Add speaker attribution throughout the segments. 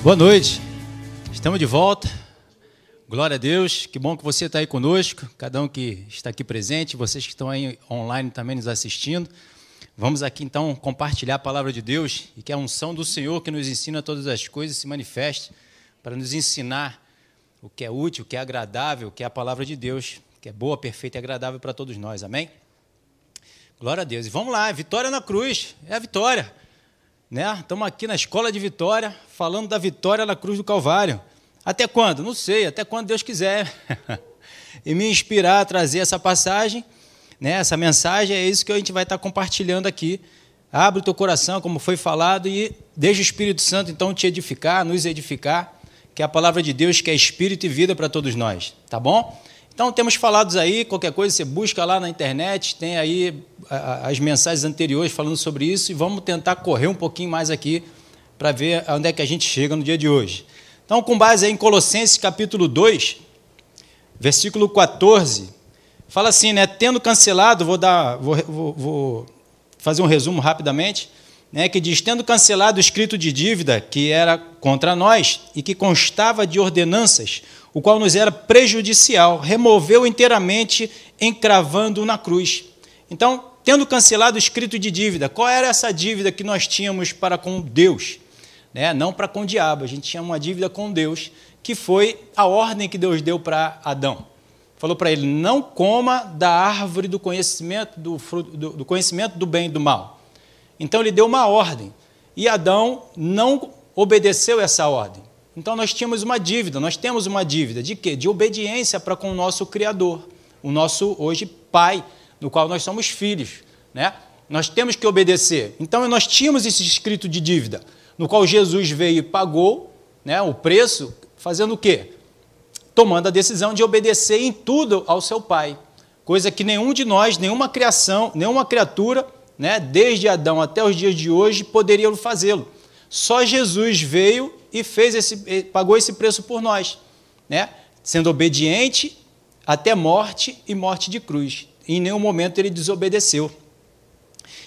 Speaker 1: Boa noite, estamos de volta. Glória a Deus, que bom que você está aí conosco, cada um que está aqui presente, vocês que estão aí online também nos assistindo. Vamos aqui então compartilhar a palavra de Deus e que a unção do Senhor que nos ensina todas as coisas se manifeste para nos ensinar o que é útil, o que é agradável, o que é a palavra de Deus, que é boa, perfeita e agradável para todos nós. Amém? Glória a Deus. E vamos lá, vitória na cruz, é a vitória. Né? Estamos aqui na escola de vitória, falando da vitória na cruz do Calvário. Até quando? Não sei, até quando Deus quiser. e me inspirar a trazer essa passagem, né? essa mensagem, é isso que a gente vai estar compartilhando aqui. Abre o teu coração, como foi falado, e deixa o Espírito Santo então te edificar, nos edificar, que é a palavra de Deus que é espírito e vida para todos nós. Tá bom? Então, temos falados aí, qualquer coisa você busca lá na internet, tem aí as mensagens anteriores falando sobre isso e vamos tentar correr um pouquinho mais aqui para ver onde é que a gente chega no dia de hoje. Então, com base em Colossenses capítulo 2, versículo 14, fala assim, né? Tendo cancelado, vou dar, vou, vou, vou fazer um resumo rapidamente, né? Que diz: tendo cancelado o escrito de dívida que era contra nós e que constava de ordenanças o qual nos era prejudicial, removeu inteiramente, encravando na cruz. Então, tendo cancelado o escrito de dívida, qual era essa dívida que nós tínhamos para com Deus? Né? Não para com o diabo, a gente tinha uma dívida com Deus, que foi a ordem que Deus deu para Adão. Falou para ele: não coma da árvore do conhecimento do, fruto, do, do conhecimento do bem e do mal. Então ele deu uma ordem. E Adão não obedeceu essa ordem. Então nós tínhamos uma dívida, nós temos uma dívida de quê? De obediência para com o nosso Criador, o nosso hoje Pai, no qual nós somos filhos, né? Nós temos que obedecer. Então nós tínhamos esse escrito de dívida, no qual Jesus veio e pagou, né, o preço, fazendo o quê? Tomando a decisão de obedecer em tudo ao seu Pai, coisa que nenhum de nós, nenhuma criação, nenhuma criatura, né, desde Adão até os dias de hoje, poderia fazê-lo. Só Jesus veio e fez esse, pagou esse preço por nós, né? sendo obediente até morte e morte de cruz. Em nenhum momento ele desobedeceu.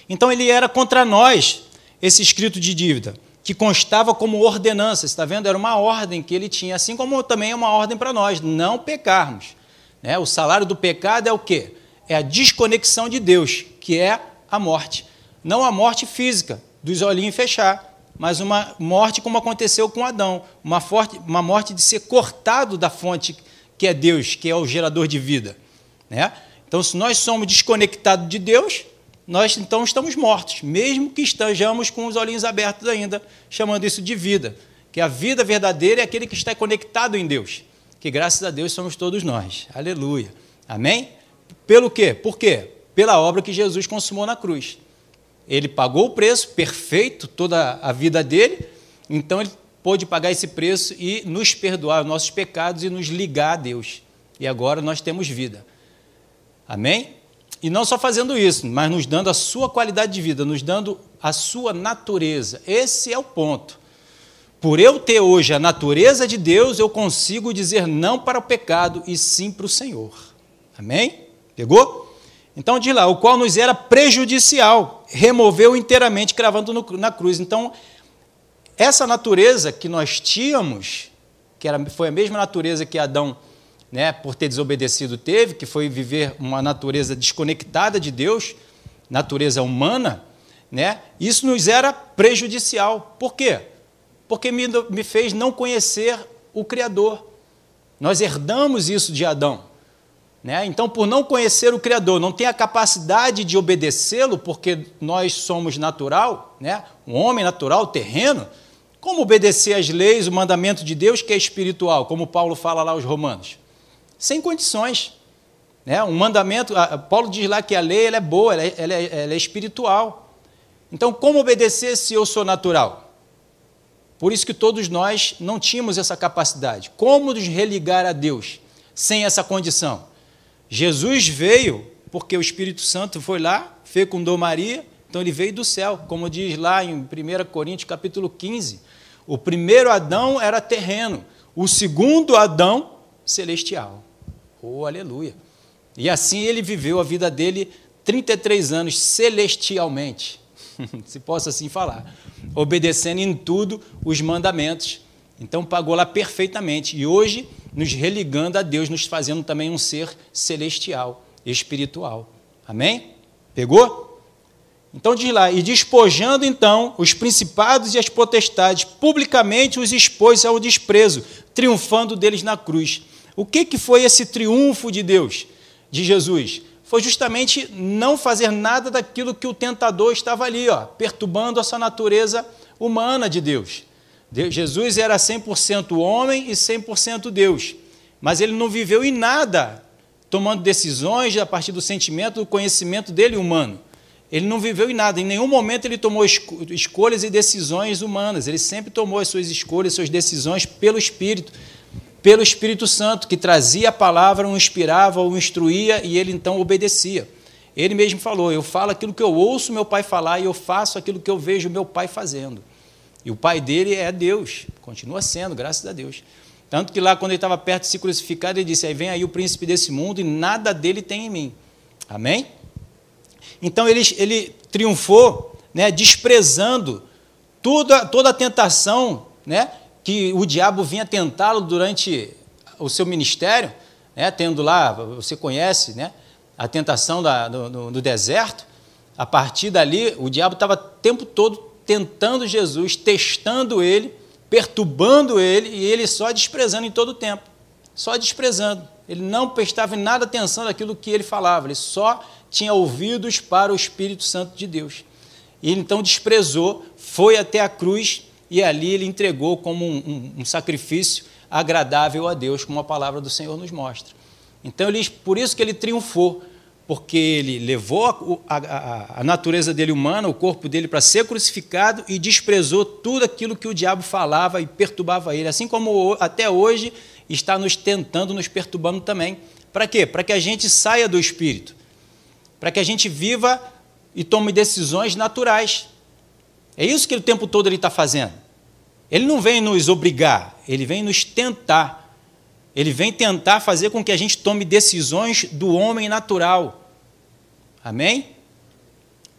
Speaker 1: Então ele era contra nós esse escrito de dívida, que constava como ordenança, está vendo? Era uma ordem que ele tinha, assim como também é uma ordem para nós, não pecarmos. Né? O salário do pecado é o quê? É a desconexão de Deus, que é a morte. Não a morte física, dos olhinhos fechar, mas uma morte como aconteceu com Adão, uma, forte, uma morte de ser cortado da fonte que é Deus, que é o gerador de vida. Né? Então, se nós somos desconectados de Deus, nós então estamos mortos, mesmo que estejamos com os olhinhos abertos ainda, chamando isso de vida. Que a vida verdadeira é aquele que está conectado em Deus. Que graças a Deus somos todos nós. Aleluia. Amém? Pelo quê? Por quê? Pela obra que Jesus consumou na cruz. Ele pagou o preço perfeito, toda a vida dele, então ele pôde pagar esse preço e nos perdoar os nossos pecados e nos ligar a Deus. E agora nós temos vida. Amém? E não só fazendo isso, mas nos dando a sua qualidade de vida, nos dando a sua natureza. Esse é o ponto. Por eu ter hoje a natureza de Deus, eu consigo dizer não para o pecado e sim para o Senhor. Amém? Pegou? Então diz lá, o qual nos era prejudicial, removeu inteiramente, cravando no, na cruz. Então, essa natureza que nós tínhamos, que era, foi a mesma natureza que Adão, né, por ter desobedecido, teve, que foi viver uma natureza desconectada de Deus, natureza humana, né, isso nos era prejudicial. Por quê? Porque me, me fez não conhecer o Criador. Nós herdamos isso de Adão. Né? Então, por não conhecer o Criador, não ter a capacidade de obedecê-lo, porque nós somos natural, né? um homem natural, terreno, como obedecer às leis, o mandamento de Deus que é espiritual, como Paulo fala lá aos Romanos? Sem condições. Né? Um mandamento, Paulo diz lá que a lei ela é boa, ela é, ela, é, ela é espiritual. Então, como obedecer se eu sou natural? Por isso que todos nós não tínhamos essa capacidade. Como nos religar a Deus sem essa condição? Jesus veio porque o Espírito Santo foi lá, fecundou Maria, então ele veio do céu, como diz lá em 1 Coríntios capítulo 15. O primeiro Adão era terreno, o segundo Adão celestial. Oh, aleluia. E assim ele viveu a vida dele 33 anos celestialmente, se posso assim falar, obedecendo em tudo os mandamentos Então pagou lá perfeitamente. E hoje nos religando a Deus, nos fazendo também um ser celestial, espiritual. Amém? Pegou? Então diz lá, e despojando então os principados e as potestades, publicamente os expôs ao desprezo, triunfando deles na cruz. O que, que foi esse triunfo de Deus, de Jesus? Foi justamente não fazer nada daquilo que o tentador estava ali, ó, perturbando a sua natureza humana de Deus. Jesus era 100% homem e 100% Deus, mas ele não viveu em nada tomando decisões a partir do sentimento, do conhecimento dele humano. Ele não viveu em nada, em nenhum momento ele tomou escolhas e decisões humanas, ele sempre tomou as suas escolhas, suas decisões pelo Espírito, pelo Espírito Santo, que trazia a palavra, o inspirava, o instruía e ele então obedecia. Ele mesmo falou: Eu falo aquilo que eu ouço meu pai falar e eu faço aquilo que eu vejo meu pai fazendo. E o pai dele é Deus, continua sendo, graças a Deus. Tanto que lá, quando ele estava perto de se crucificar, ele disse: Aí vem aí o príncipe desse mundo e nada dele tem em mim. Amém? Então ele, ele triunfou, né, desprezando toda, toda a tentação né, que o diabo vinha tentá-lo durante o seu ministério, né, tendo lá, você conhece, né, a tentação da, no deserto. A partir dali, o diabo estava o tempo todo tentando Jesus, testando ele, perturbando ele e ele só desprezando em todo o tempo. Só desprezando. Ele não prestava em nada atenção daquilo que ele falava, ele só tinha ouvidos para o Espírito Santo de Deus. E ele então desprezou, foi até a cruz e ali ele entregou como um, um, um sacrifício agradável a Deus, como a palavra do Senhor nos mostra. Então, ele, por isso que ele triunfou, porque ele levou a, a, a, natureza dele humana, o corpo dele, para ser crucificado e desprezou tudo aquilo que o diabo falava e perturbava ele, assim como até hoje está nos tentando, nos perturbando também. Para quê? Para que a gente saia do espírito, para que a gente viva e tome decisões naturais. É isso que o tempo todo ele está fazendo. Ele não vem nos obrigar, ele vem nos tentar. Ele vem tentar fazer com que a gente tome decisões do homem natural. Amém?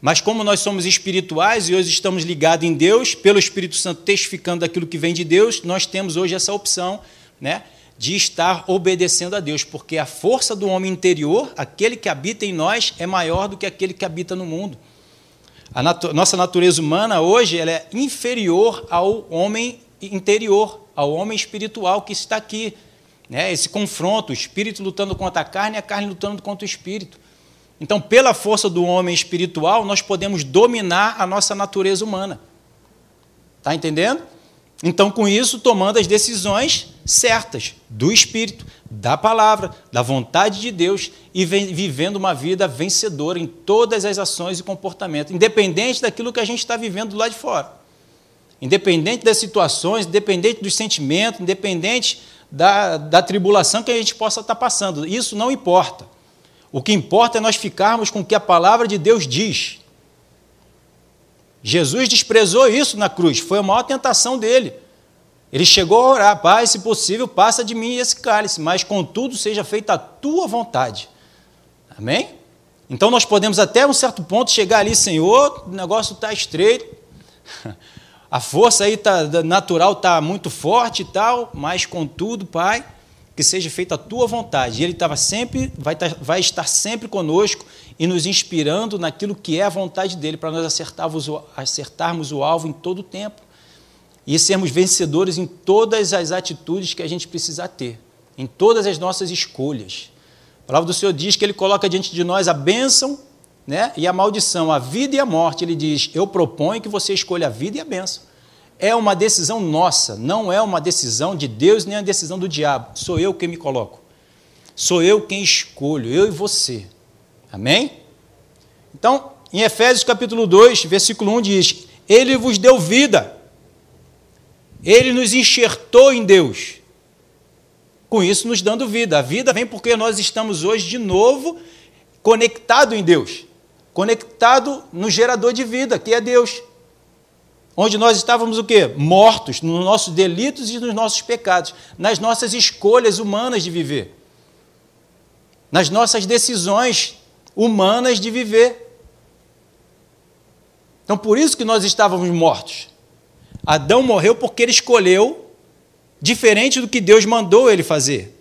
Speaker 1: Mas como nós somos espirituais e hoje estamos ligados em Deus, pelo Espírito Santo testificando daquilo que vem de Deus, nós temos hoje essa opção, né, de estar obedecendo a Deus, porque a força do homem interior, aquele que habita em nós, é maior do que aquele que habita no mundo. A natu nossa natureza humana hoje ela é inferior ao homem interior, ao homem espiritual que está aqui. Né? Esse confronto, o espírito lutando contra a carne e a carne lutando contra o espírito. Então, pela força do homem espiritual, nós podemos dominar a nossa natureza humana. Está entendendo? Então, com isso, tomando as decisões certas do Espírito, da palavra, da vontade de Deus e vivendo uma vida vencedora em todas as ações e comportamentos, independente daquilo que a gente está vivendo lá de fora. Independente das situações, independente dos sentimentos, independente da, da tribulação que a gente possa estar passando. Isso não importa. O que importa é nós ficarmos com o que a palavra de Deus diz. Jesus desprezou isso na cruz, foi a maior tentação dele. Ele chegou a orar, Pai, se possível, passa de mim esse cálice, mas contudo seja feita a tua vontade. Amém? Então nós podemos até um certo ponto chegar ali, Senhor, o negócio está estreito, a força aí tá, natural está muito forte e tal, mas contudo, Pai, que seja feita a tua vontade. E ele estava sempre, vai, tá, vai estar sempre conosco e nos inspirando naquilo que é a vontade dele, para nós acertarmos acertarmos o alvo em todo o tempo e sermos vencedores em todas as atitudes que a gente precisa ter, em todas as nossas escolhas. A palavra do Senhor diz que ele coloca diante de nós a bênção né, e a maldição, a vida e a morte. Ele diz: Eu proponho que você escolha a vida e a bênção é uma decisão nossa, não é uma decisão de Deus nem a decisão do diabo. Sou eu quem me coloco. Sou eu quem escolho, eu e você. Amém? Então, em Efésios capítulo 2, versículo 1 diz: Ele vos deu vida. Ele nos enxertou em Deus. Com isso, nos dando vida. A vida vem porque nós estamos hoje de novo conectado em Deus, conectado no gerador de vida, que é Deus onde nós estávamos o quê? Mortos nos nossos delitos e nos nossos pecados, nas nossas escolhas humanas de viver, nas nossas decisões humanas de viver. Então, por isso que nós estávamos mortos. Adão morreu porque ele escolheu diferente do que Deus mandou ele fazer.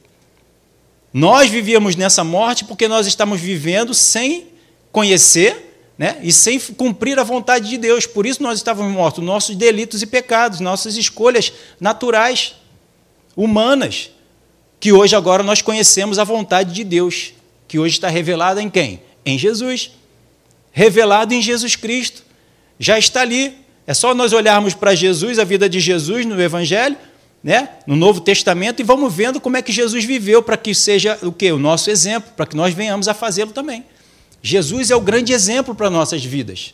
Speaker 1: Nós vivíamos nessa morte porque nós estamos vivendo sem conhecer né, e sem cumprir a vontade de Deus. Por isso nós estávamos mortos, nossos delitos e pecados, nossas escolhas naturais, humanas, que hoje agora nós conhecemos a vontade de Deus, que hoje está revelada em quem? Em Jesus. Revelado em Jesus Cristo. Já está ali. É só nós olharmos para Jesus, a vida de Jesus no Evangelho, né? no Novo Testamento, e vamos vendo como é que Jesus viveu para que seja o que? O nosso exemplo, para que nós venhamos a fazê-lo também. Jesus é o grande exemplo para nossas vidas.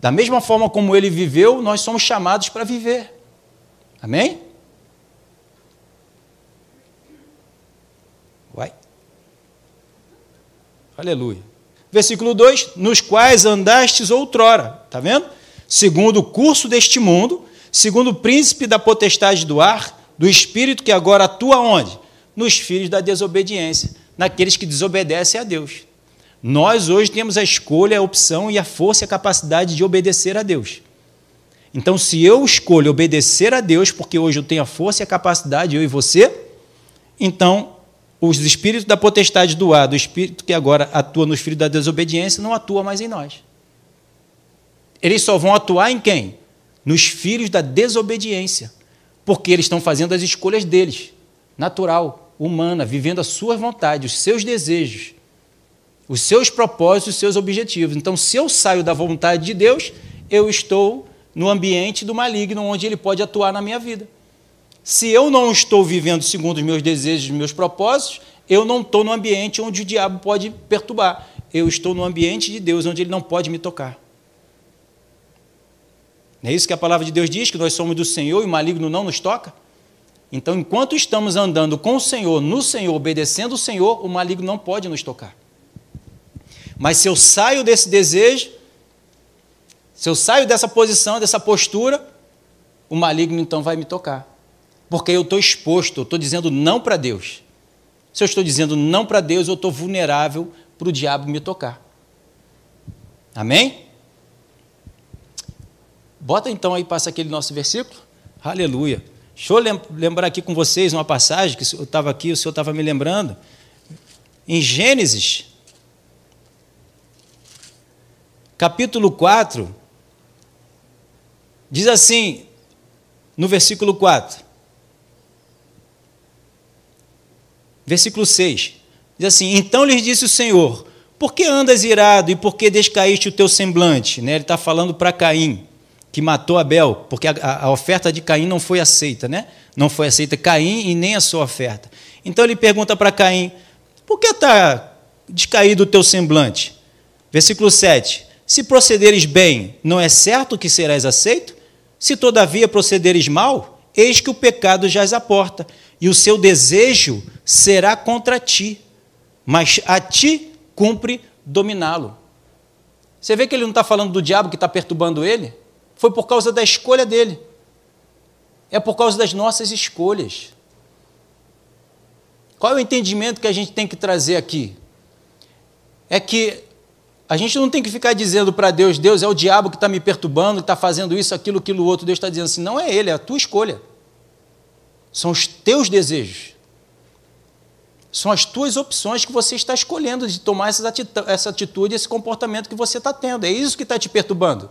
Speaker 1: Da mesma forma como ele viveu, nós somos chamados para viver. Amém? Vai. Aleluia. Versículo 2: Nos quais andastes outrora, está vendo? Segundo o curso deste mundo, segundo o príncipe da potestade do ar, do espírito que agora atua onde? Nos filhos da desobediência, naqueles que desobedecem a Deus. Nós hoje temos a escolha, a opção e a força e a capacidade de obedecer a Deus. Então, se eu escolho obedecer a Deus, porque hoje eu tenho a força e a capacidade, eu e você, então os espíritos da potestade do ar, do espírito que agora atua nos filhos da desobediência, não atua mais em nós. Eles só vão atuar em quem? Nos filhos da desobediência, porque eles estão fazendo as escolhas deles, natural, humana, vivendo a sua vontade, os seus desejos os seus propósitos, os seus objetivos. Então, se eu saio da vontade de Deus, eu estou no ambiente do maligno, onde ele pode atuar na minha vida. Se eu não estou vivendo segundo os meus desejos, os meus propósitos, eu não estou no ambiente onde o diabo pode perturbar. Eu estou no ambiente de Deus, onde ele não pode me tocar. Não é isso que a palavra de Deus diz, que nós somos do Senhor e o maligno não nos toca? Então, enquanto estamos andando com o Senhor, no Senhor, obedecendo o Senhor, o maligno não pode nos tocar. Mas se eu saio desse desejo, se eu saio dessa posição, dessa postura, o maligno então vai me tocar. Porque eu estou exposto, eu estou dizendo não para Deus. Se eu estou dizendo não para Deus, eu estou vulnerável para o diabo me tocar. Amém? Bota então aí, passa aquele nosso versículo. Aleluia. Deixa eu lembrar aqui com vocês uma passagem que eu estava aqui, o senhor estava me lembrando. Em Gênesis, capítulo 4, diz assim, no versículo 4, versículo 6, diz assim: Então lhes disse o Senhor: Por que andas irado e por que descaíste o teu semblante? Né? Ele está falando para Caim, que matou Abel, porque a, a, oferta de Caim não foi aceita, né? Não foi aceita Caim e nem a sua oferta. Então ele pergunta para Caim: Por que está descaído o teu semblante? Versículo 7. Se procederes bem, não é certo que serás aceito? Se todavia procederes mal, eis que o pecado jaz à porta, e o seu desejo será contra ti, mas a ti cumpre dominá-lo. Você vê que ele não está falando do diabo que está perturbando ele? Foi por causa da escolha dele. É por causa das nossas escolhas. Qual é o entendimento que a gente tem que trazer aqui? É que a gente não tem que ficar dizendo para Deus, Deus é o diabo que está me perturbando, está fazendo isso, aquilo, aquilo, outro. Deus está dizendo assim, não é ele, é a tua escolha. São os teus desejos. São as tuas opções que você está escolhendo de tomar essa atitude, esse comportamento que você está tendo. É isso que está te perturbando.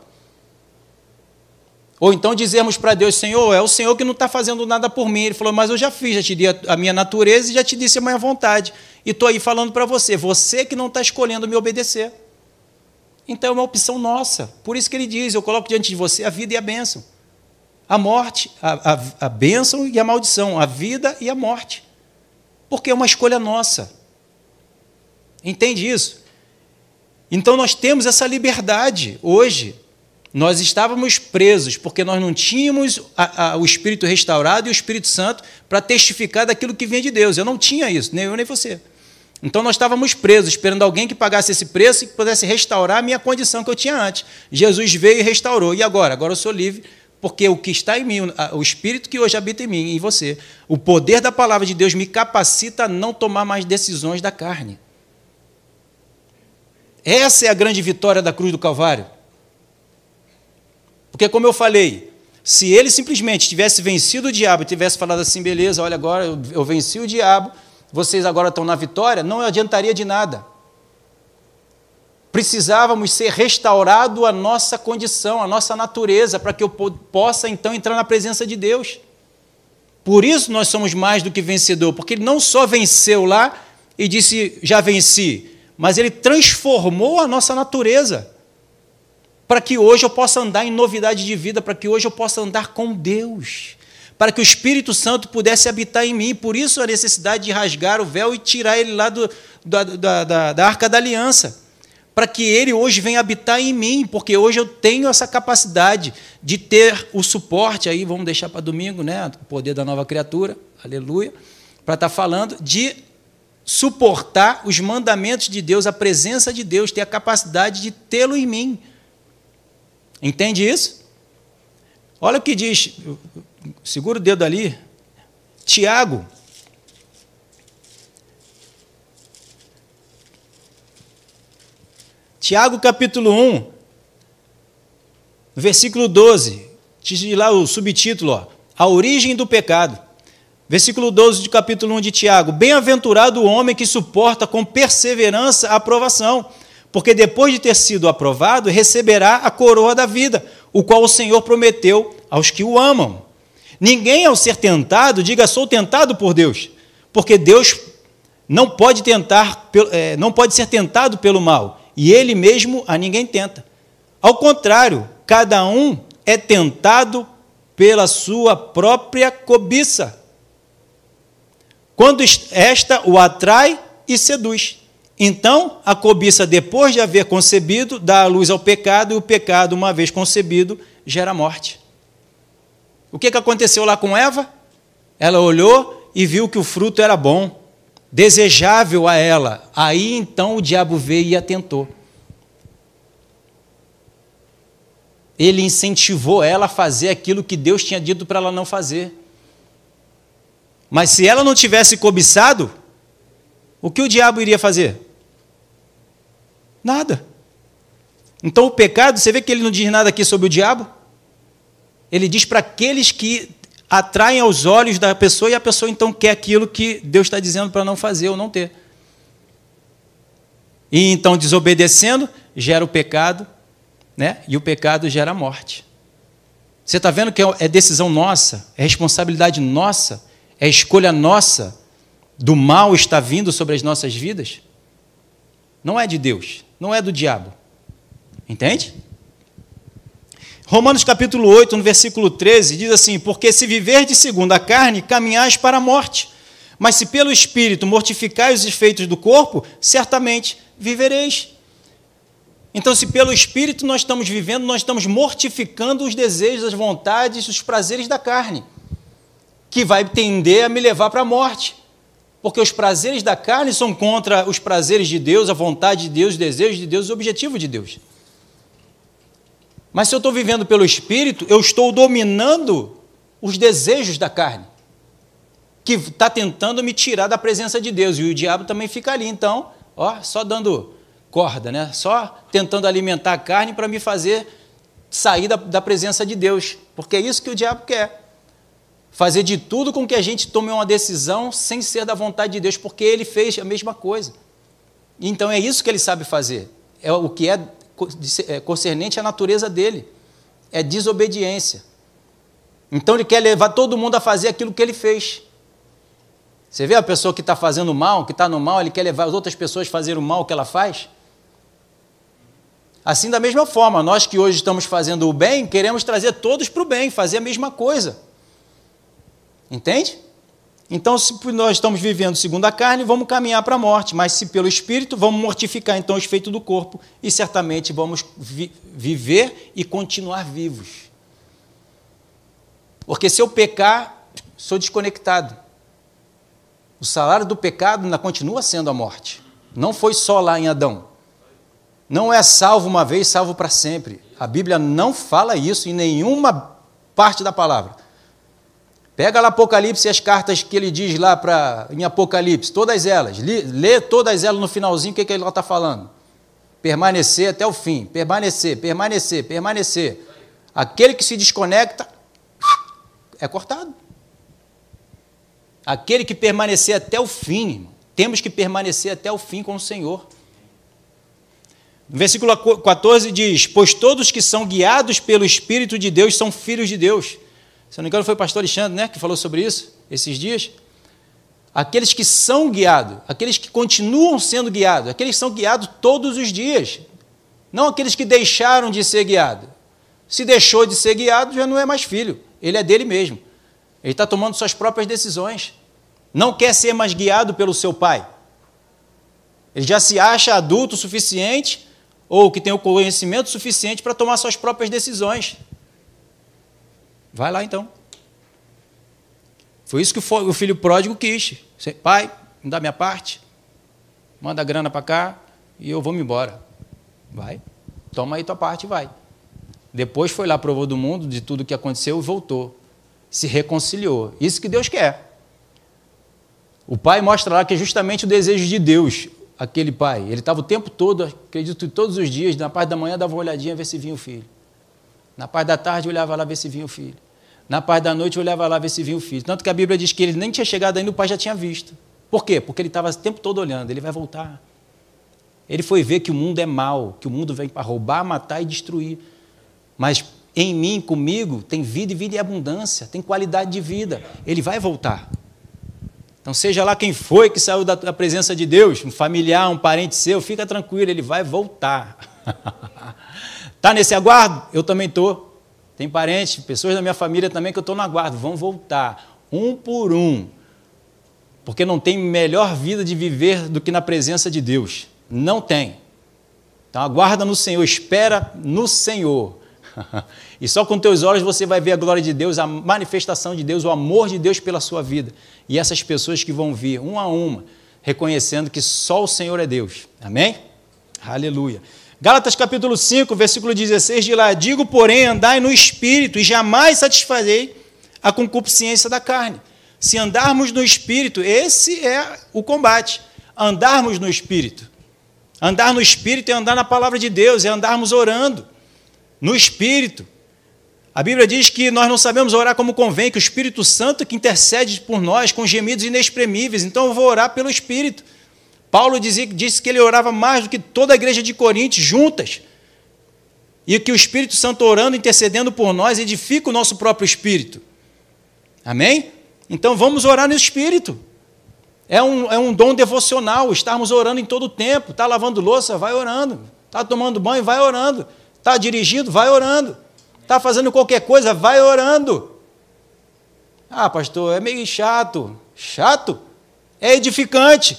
Speaker 1: Ou então dizermos para Deus, Senhor, é o Senhor que não está fazendo nada por mim. Ele falou, mas eu já fiz, já te dei a minha natureza e já te disse a minha vontade. E estou aí falando para você, você que não está escolhendo me obedecer. Então é uma opção nossa. Por isso que ele diz: Eu coloco diante de você a vida e a bênção. A morte, a, a, a bênção e a maldição, a vida e a morte. Porque é uma escolha nossa. Entende isso? Então nós temos essa liberdade hoje. Nós estávamos presos porque nós não tínhamos a, a, o Espírito restaurado e o Espírito Santo para testificar daquilo que vem de Deus. Eu não tinha isso, nem eu nem você. Então nós estávamos presos, esperando alguém que pagasse esse preço e que pudesse restaurar a minha condição que eu tinha antes. Jesus veio e restaurou. E agora? Agora eu sou livre, porque o que está em mim, o Espírito que hoje habita em mim e em você, o poder da palavra de Deus me capacita a não tomar mais decisões da carne. Essa é a grande vitória da cruz do Calvário. Porque, como eu falei, Se ele simplesmente tivesse vencido o diabo tivesse falado assim, beleza, olha agora, eu venci o diabo, vocês agora estão na vitória, não adiantaria de nada. Precisávamos ser restaurado a nossa condição, a nossa natureza, para que eu possa então entrar na presença de Deus. Por isso nós somos mais do que vencedor, porque ele não só venceu lá e disse já venci, mas ele transformou a nossa natureza para que hoje eu possa andar em novidade de vida, para que hoje eu possa andar com Deus, para que o Espírito Santo pudesse habitar em mim. Por isso a necessidade de rasgar o véu e tirar ele lá do, da, da, da, da arca da aliança, para que ele hoje venha habitar em mim, porque hoje eu tenho essa capacidade de ter o suporte, aí vamos deixar para domingo, né? O poder da nova criatura, aleluia, para estar tá falando de suportar os mandamentos de Deus, a presença de Deus, ter a capacidade de tê-lo em mim. Entende isso? Olha o que diz, segura o dedo ali, Tiago. Tiago capítulo 1, versículo 12, diz lá o subtítulo, ó, a origem do pecado. Versículo 12 do capítulo 1 de Tiago: Bem-aventurado o homem que suporta com perseverança a aprovação porque depois de ter sido aprovado, receberá a coroa da vida, o qual o Senhor prometeu aos que o amam. Ninguém, ao ser tentado, diga sou tentado por Deus, porque Deus não pode tentar, é, não pode ser tentado pelo mal, e Ele mesmo a ninguém tenta. Ao contrário, cada um é tentado pela sua própria cobiça, quando esta o atrai e seduz. Então, a cobiça, depois de haver concebido, dá a luz ao pecado, e o pecado, uma vez concebido, gera morte. O que, que aconteceu lá com Eva? Ela olhou e viu que o fruto era bom, desejável a ela. Aí então o diabo veio e a tentou. Ele incentivou ela a fazer aquilo que Deus tinha dito para ela não fazer. Mas se ela não tivesse cobiçado, o que o diabo iria fazer? Nada. Então o pecado, você vê que ele não diz nada aqui sobre o diabo? Ele diz para aqueles que atraem aos olhos da pessoa e a pessoa então quer aquilo que Deus está dizendo para não fazer ou não ter. E então desobedecendo gera o pecado, né? E o pecado gera a morte. Você está vendo que é decisão nossa, é responsabilidade nossa, é escolha nossa do mal está vindo sobre as nossas vidas? Não é de Deus não é do diabo. Entende? Romanos capítulo 8, no versículo 13, diz assim: Porque se viver de segundo a carne, caminhais para a morte. Mas se pelo Espírito mortificais os efeitos do corpo, certamente vivereis. Então, se pelo Espírito nós estamos vivendo, nós estamos mortificando os desejos, as vontades, os prazeres da carne, que vai tender a me levar para a morte. Porque os prazeres da carne são contra os prazeres de Deus, a vontade de Deus, os desejos de Deus, o objetivo de Deus. Mas se eu estou vivendo pelo Espírito, eu estou dominando os desejos da carne, que está tentando me tirar da presença de Deus. E o diabo também fica ali, então, ó, só dando corda, né? só tentando alimentar a carne para me fazer sair da, da presença de Deus. Porque é isso que o diabo quer fazer de tudo com que a gente tome uma decisão sem ser da vontade de Deus, porque ele fez a mesma coisa. Então é isso que ele sabe fazer. É o que é, concernente à natureza dele. É desobediência. Então ele quer levar todo mundo a fazer aquilo que ele fez. Você vê a pessoa que está fazendo mal, que está no mal, ele quer levar as outras pessoas a fazer o mal que ela faz? Assim, da mesma forma, nós que hoje estamos fazendo o bem, queremos trazer todos para o bem, fazer a mesma coisa. Entende? Então, se nós estamos vivendo segundo a carne, vamos caminhar para a morte, mas se pelo Espírito, vamos mortificar então os feitos do corpo e certamente vamos vi viver e continuar vivos. Porque se eu pecar, sou desconectado. O salário do pecado ainda continua sendo a morte. Não foi só lá em Adão. Não é salvo uma vez, salvo para sempre. A Bíblia não fala isso em nenhuma parte da palavra. Pega lá Apocalipse as cartas que ele diz lá pra, em Apocalipse, todas elas. Lê, lê todas elas no finalzinho, o que, que ele está falando? Permanecer até o fim. Permanecer, permanecer, permanecer. Aquele que se desconecta é cortado. Aquele que permanecer até o fim, temos que permanecer até o fim com o Senhor. No versículo 14 diz: Pois todos que são guiados pelo Espírito de Deus são filhos de Deus. Se não me engano, foi o pastor Alexandre né, que falou sobre isso esses dias. Aqueles que são guiados, aqueles que continuam sendo guiados, aqueles que são guiados todos os dias, não aqueles que deixaram de ser guiados. Se deixou de ser guiado, já não é mais filho, ele é dele mesmo. Ele está tomando suas próprias decisões. Não quer ser mais guiado pelo seu pai. Ele já se acha adulto o suficiente ou que tem o conhecimento suficiente para tomar suas próprias decisões. Vai lá então. Foi isso que o filho pródigo quis. Pai, me dá minha parte, manda a grana para cá e eu vou me embora. Vai, toma aí tua parte e vai. Depois foi lá, provou do mundo, de tudo que aconteceu e voltou. Se reconciliou. Isso que Deus quer. O pai mostra lá que é justamente o desejo de Deus aquele pai. Ele estava o tempo todo, acredito, todos os dias, na parte da manhã dava uma olhadinha ver se vinha o filho. Na parte da tarde olhava lá ver se vinha o filho. Na parte da noite olhava lá ver se vinha o filho. Tanto que a Bíblia diz que ele nem tinha chegado ainda, o pai já tinha visto. Por quê? Porque ele estava o tempo todo olhando, ele vai voltar. Ele foi ver que o mundo é mau, que o mundo vem para roubar, matar e destruir. Mas em mim, comigo, tem vida e vida em abundância, tem qualidade de vida. Ele vai voltar. Então, seja lá quem foi que saiu da, presença de Deus, um familiar, um parente seu, fica tranquilo, ele vai voltar. Está nesse aguardo? Eu também estou. Tem parentes, pessoas da minha família também que eu estou no aguardo, vão voltar, um por um. Porque não tem melhor vida de viver do que na presença de Deus. Não tem. Então aguarda no Senhor, espera no Senhor. e só com teus olhos você vai ver a glória de Deus, a manifestação de Deus, o amor de Deus pela sua vida. E essas pessoas que vão vir, uma a uma, reconhecendo que só o Senhor é Deus. Amém? Aleluia. Gálatas capítulo 5, versículo 16 de lá: Digo, porém, andai no espírito e jamais satisfarei a concupiscência da carne. Se andarmos no espírito, esse é o combate. Andarmos no espírito. Andar no espírito é andar na palavra de Deus, é andarmos orando no Espírito. A Bíblia diz que nós não sabemos orar como convém, que o Espírito Santo que intercede por nós com gemidos inexprimíveis. Então eu vou orar pelo Espírito. Paulo dizia, disse que ele orava mais do que toda a igreja de Coríntios juntas. E que o Espírito Santo orando, intercedendo por nós, edifica o nosso próprio espírito. Amém? Então vamos orar no Espírito. É um, é um dom devocional, estarmos orando em todo o tempo. Está lavando louça, vai orando. Está tomando banho, vai orando. Está dirigindo? Vai orando. Está fazendo qualquer coisa? Vai orando. Ah, pastor, é meio chato. Chato? É edificante.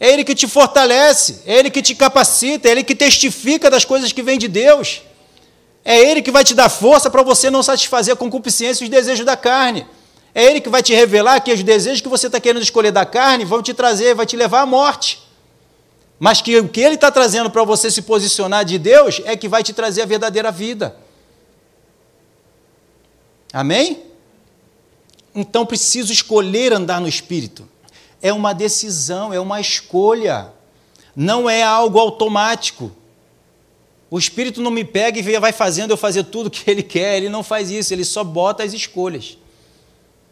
Speaker 1: É Ele que te fortalece, é Ele que te capacita, é Ele que testifica das coisas que vêm de Deus. É Ele que vai te dar força para você não satisfazer a concupiscência os desejos da carne. É Ele que vai te revelar que os desejos que você está querendo escolher da carne vão te trazer, vai te levar à morte. Mas que o que ele está trazendo para você se posicionar de Deus é que vai te trazer a verdadeira vida. Amém? Então preciso escolher andar no Espírito. É uma decisão, é uma escolha. Não é algo automático. O Espírito não me pega e vai fazendo eu fazer tudo que ele quer. Ele não faz isso, ele só bota as escolhas.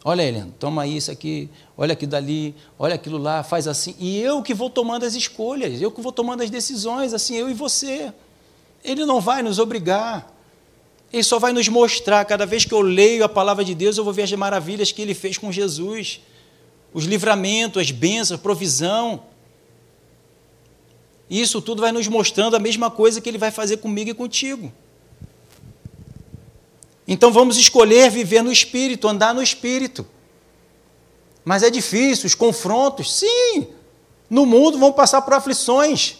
Speaker 1: Olha, Helena, toma isso aqui, olha aquilo dali, olha aquilo lá, faz assim. E eu que vou tomando as escolhas, eu que vou tomando as decisões, assim, eu e você. Ele não vai nos obrigar. Ele só vai nos mostrar. Cada vez que eu leio a palavra de Deus, eu vou ver as maravilhas que ele fez com Jesus. Os livramentos, as bênçãos, provisão. Isso tudo vai nos mostrando a mesma coisa que ele vai fazer comigo e contigo. Então vamos escolher viver no espírito, andar no espírito. Mas é difícil, os confrontos, sim. No mundo vão passar por aflições.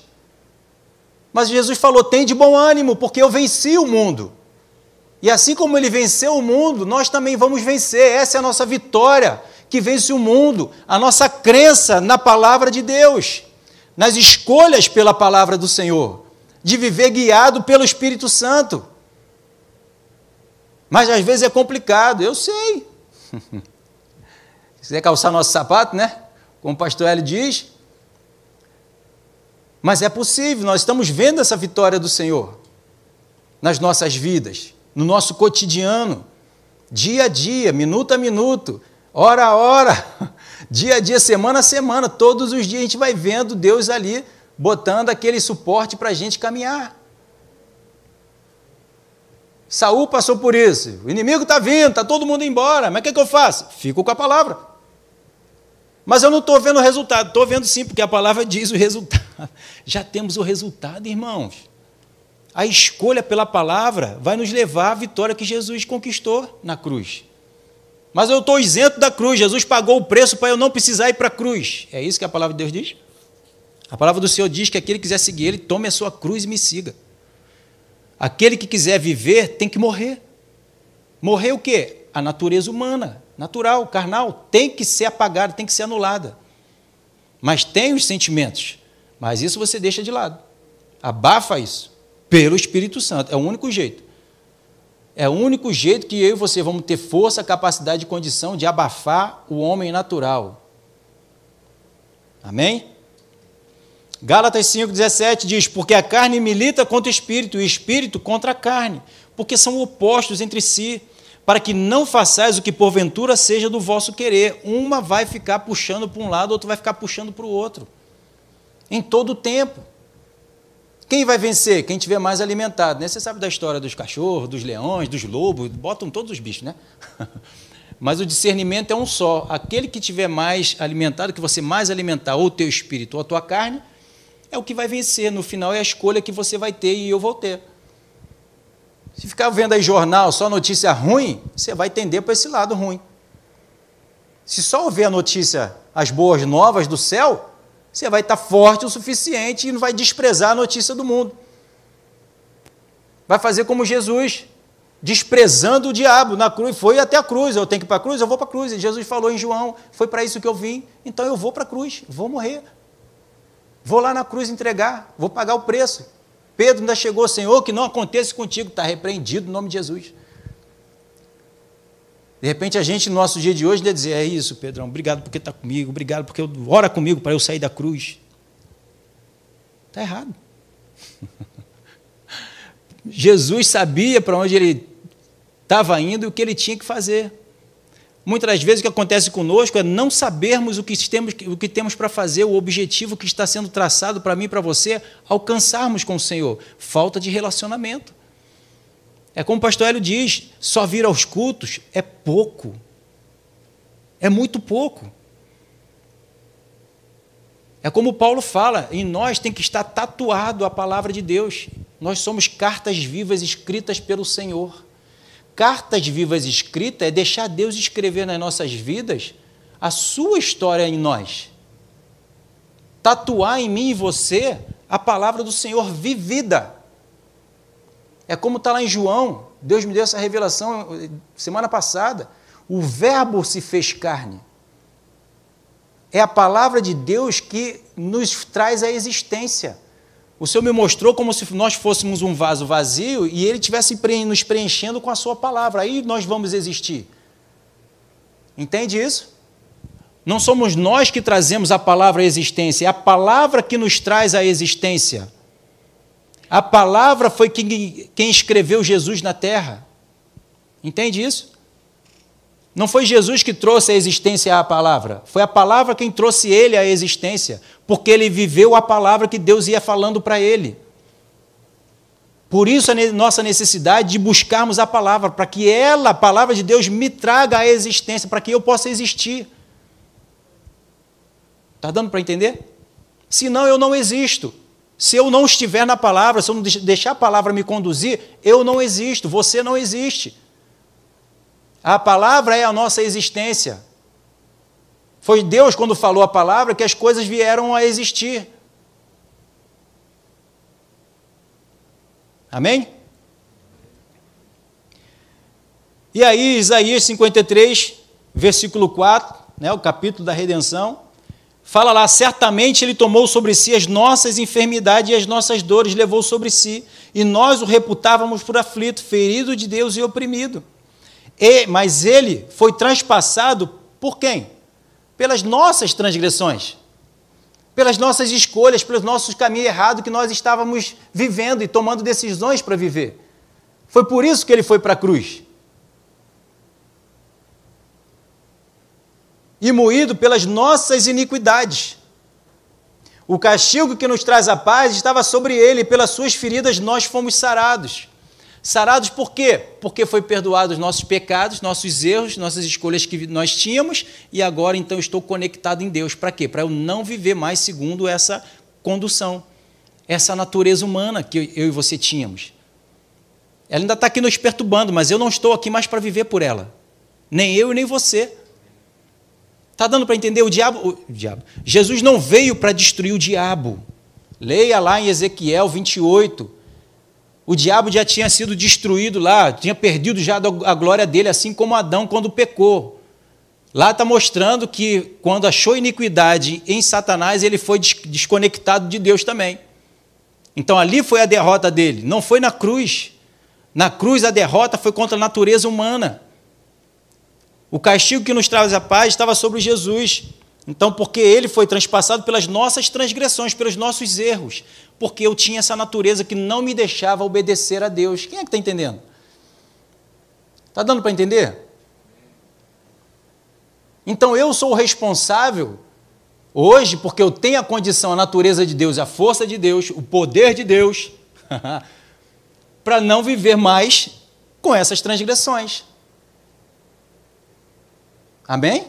Speaker 1: Mas Jesus falou: tem de bom ânimo, porque eu venci o mundo. E assim como ele venceu o mundo, nós também vamos vencer. Essa é a nossa vitória que vence o mundo, a nossa crença na palavra de Deus, nas escolhas pela palavra do Senhor, de viver guiado pelo Espírito Santo. Mas às vezes é complicado, eu sei. Se quiser calçar nosso sapato, né? Como o pastor Hélio diz. Mas é possível, nós estamos vendo essa vitória do Senhor nas nossas vidas, no nosso cotidiano. dia a dia, minuto a minuto, hora a hora, dia a dia, semana a semana, todos os dias a gente vai vendo Deus ali botando aquele suporte para a gente caminhar. Saul passou por isso. O inimigo está vindo, está todo mundo embora. Mas o que, que eu faço? Fico com a palavra. Mas eu não estou vendo o resultado. Estou vendo sim, porque a palavra diz o resultado. Já temos o resultado, irmãos. A escolha pela palavra vai nos levar à vitória que Jesus conquistou na cruz. Mas eu estou isento da cruz. Jesus pagou o preço para eu não precisar ir para a cruz. É isso que a palavra de Deus diz? A palavra do Senhor diz que aquele que quiser seguir Ele, tome a sua cruz e me siga. Aquele que quiser viver tem que morrer. Morrer o quê? A natureza humana, natural, carnal, tem que ser apagada, tem que ser anulada. Mas tem os sentimentos. Mas isso você deixa de lado. Abafa isso. Pelo Espírito Santo. É o único jeito. É o único jeito que eu e você vamos ter força, capacidade e condição de abafar o homem natural. Amém? Gálatas 5,17 diz: Porque a carne milita contra o espírito, e o espírito contra a carne, porque são opostos entre si, para que não façais o que porventura seja do vosso querer. Uma vai ficar puxando para um lado, outra vai ficar puxando para o outro. Em todo o tempo. Quem vai vencer? Quem tiver mais alimentado. Né? Você sabe da história dos cachorros, dos leões, dos lobos, botam todos os bichos, né? Mas o discernimento é um só. Aquele que tiver mais alimentado, que você mais alimentar, ou o teu espírito ou a tua carne, é o que vai vencer. No final é a escolha que você vai ter e eu vou ter. Se ficar vendo aí jornal, só notícia ruim, você vai tender para esse lado ruim. Se só ouvir a notícia, as boas novas do céu, você vai estar forte o suficiente e não vai desprezar a notícia do mundo. Vai fazer como Jesus, desprezando o diabo na cruz, foi até a cruz, eu tenho que ir para a cruz, eu vou para a cruz. E Jesus falou em João, foi para isso que eu vim, então eu vou para a cruz, vou morrer. Vou lá na cruz entregar, vou pagar o preço. Pedro ainda chegou, Senhor, que não aconteça contigo, está repreendido no nome de Jesus. De repente a gente, no nosso dia de hoje, deve dizer: É isso, Pedrão, obrigado porque está comigo, obrigado porque ora comigo para eu sair da cruz. Está errado. Jesus sabia para onde ele estava indo e o que ele tinha que fazer. Muitas das vezes o que acontece conosco é não sabermos o que temos, o que temos para fazer, o objetivo que está sendo traçado para mim e para você, alcançarmos com o Senhor. Falta de relacionamento. É como o pastor Hélio diz: só vir aos cultos é pouco. É muito pouco. É como Paulo fala: em nós tem que estar tatuado a palavra de Deus. Nós somos cartas vivas escritas pelo Senhor cartas vivas escritas é deixar Deus escrever nas nossas vidas a sua história em nós. Tatuar em mim e você a palavra do Senhor vivida. É como está lá em João, Deus me deu essa revelação semana passada. O Verbo se fez carne. É a palavra de Deus que nos traz a existência. O Senhor me mostrou como se nós fôssemos um vaso vazio e Ele estivesse nos preenchendo com a Sua palavra. Aí nós vamos existir. Entende isso? Não somos nós que trazemos a palavra à existência, é a palavra que nos traz a existência. A palavra foi quem, quem escreveu Jesus na terra. Entende isso? Não foi Jesus que trouxe a existência à palavra, foi a palavra quem trouxe ele à existência, porque ele viveu a palavra que Deus ia falando para ele. Por isso a nossa necessidade de buscarmos a palavra, para que ela, a palavra de Deus, me traga a existência, para que eu possa existir. Está dando para entender? Senão eu não existo. Se eu não estiver na palavra, se eu não deixar a palavra me conduzir, eu não existo, você não existe. A palavra é a nossa existência. Foi Deus, quando falou a palavra, que as coisas vieram a existir. Amém? E aí, Isaías 53, versículo 4, né, o capítulo da redenção, fala lá: certamente ele tomou sobre si as nossas enfermidades e as nossas dores levou sobre si, e nós o reputávamos por aflito, ferido de Deus e oprimido. E, mas ele foi transpassado por quem? Pelas nossas transgressões, pelas nossas escolhas, pelos nossos caminhos errados que nós estávamos vivendo e tomando decisões para viver. Foi por isso que ele foi para a cruz. E moído pelas nossas iniquidades. O castigo que nos traz a paz estava sobre ele, e pelas suas feridas nós fomos sarados. Sarados por quê? Porque foi perdoado os nossos pecados, nossos erros, nossas escolhas que nós tínhamos, e agora então estou conectado em Deus. Para quê? Para eu não viver mais segundo essa condução, essa natureza humana que eu e você tínhamos. Ela ainda está aqui nos perturbando, mas eu não estou aqui mais para viver por ela. Nem eu e nem você. Está dando para entender? O diabo, o diabo. Jesus não veio para destruir o diabo. Leia lá em Ezequiel 28. O diabo já tinha sido destruído lá, tinha perdido já a glória dele, assim como Adão quando pecou. Lá está mostrando que quando achou iniquidade em Satanás, ele foi desconectado de Deus também. Então ali foi a derrota dele, não foi na cruz. Na cruz a derrota foi contra a natureza humana. O castigo que nos traz a paz estava sobre Jesus. Então, porque ele foi transpassado pelas nossas transgressões, pelos nossos erros, porque eu tinha essa natureza que não me deixava obedecer a Deus. Quem é que está entendendo? Está dando para entender? Então eu sou o responsável hoje, porque eu tenho a condição, a natureza de Deus, a força de Deus, o poder de Deus, para não viver mais com essas transgressões. Amém?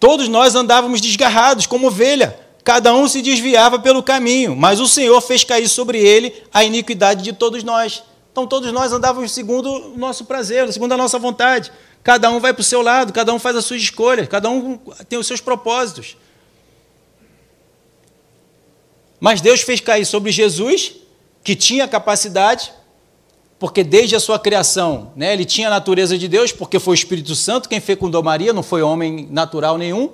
Speaker 1: Todos nós andávamos desgarrados como ovelha, cada um se desviava pelo caminho, mas o Senhor fez cair sobre ele a iniquidade de todos nós. Então todos nós andávamos segundo o nosso prazer, segundo a nossa vontade. Cada um vai para o seu lado, cada um faz as suas escolhas, cada um tem os seus propósitos. Mas Deus fez cair sobre Jesus que tinha capacidade, porque desde a sua criação, né, ele tinha a natureza de Deus, porque foi o Espírito Santo quem fecundou Maria, não foi homem natural nenhum.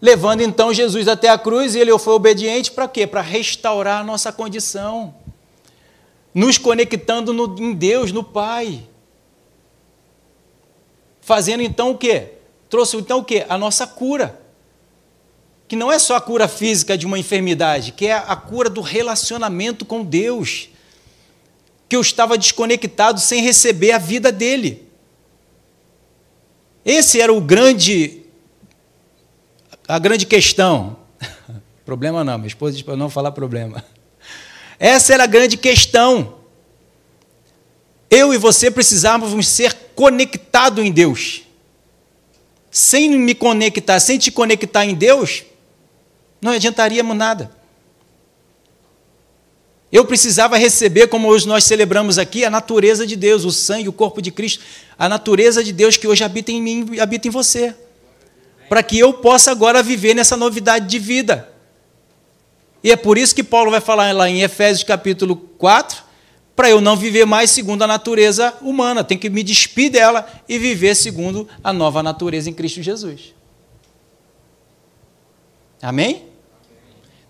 Speaker 1: Levando então Jesus até a cruz, e ele foi obediente para quê? Para restaurar a nossa condição, nos conectando no, em Deus, no Pai. Fazendo então o quê? Trouxe então o quê? A nossa cura que não é só a cura física de uma enfermidade, que é a cura do relacionamento com Deus, que eu estava desconectado sem receber a vida dele. Esse era o grande a grande questão. problema não, minha esposa disse para não falar problema. Essa era a grande questão. Eu e você precisávamos ser conectados em Deus. Sem me conectar, sem te conectar em Deus, não adiantaríamos nada. Eu precisava receber, como hoje nós celebramos aqui, a natureza de Deus, o sangue, o corpo de Cristo, a natureza de Deus que hoje habita em mim e habita em você. Para que eu possa agora viver nessa novidade de vida. E é por isso que Paulo vai falar lá em Efésios capítulo 4, para eu não viver mais segundo a natureza humana, tenho que me despir dela e viver segundo a nova natureza em Cristo Jesus. Amém?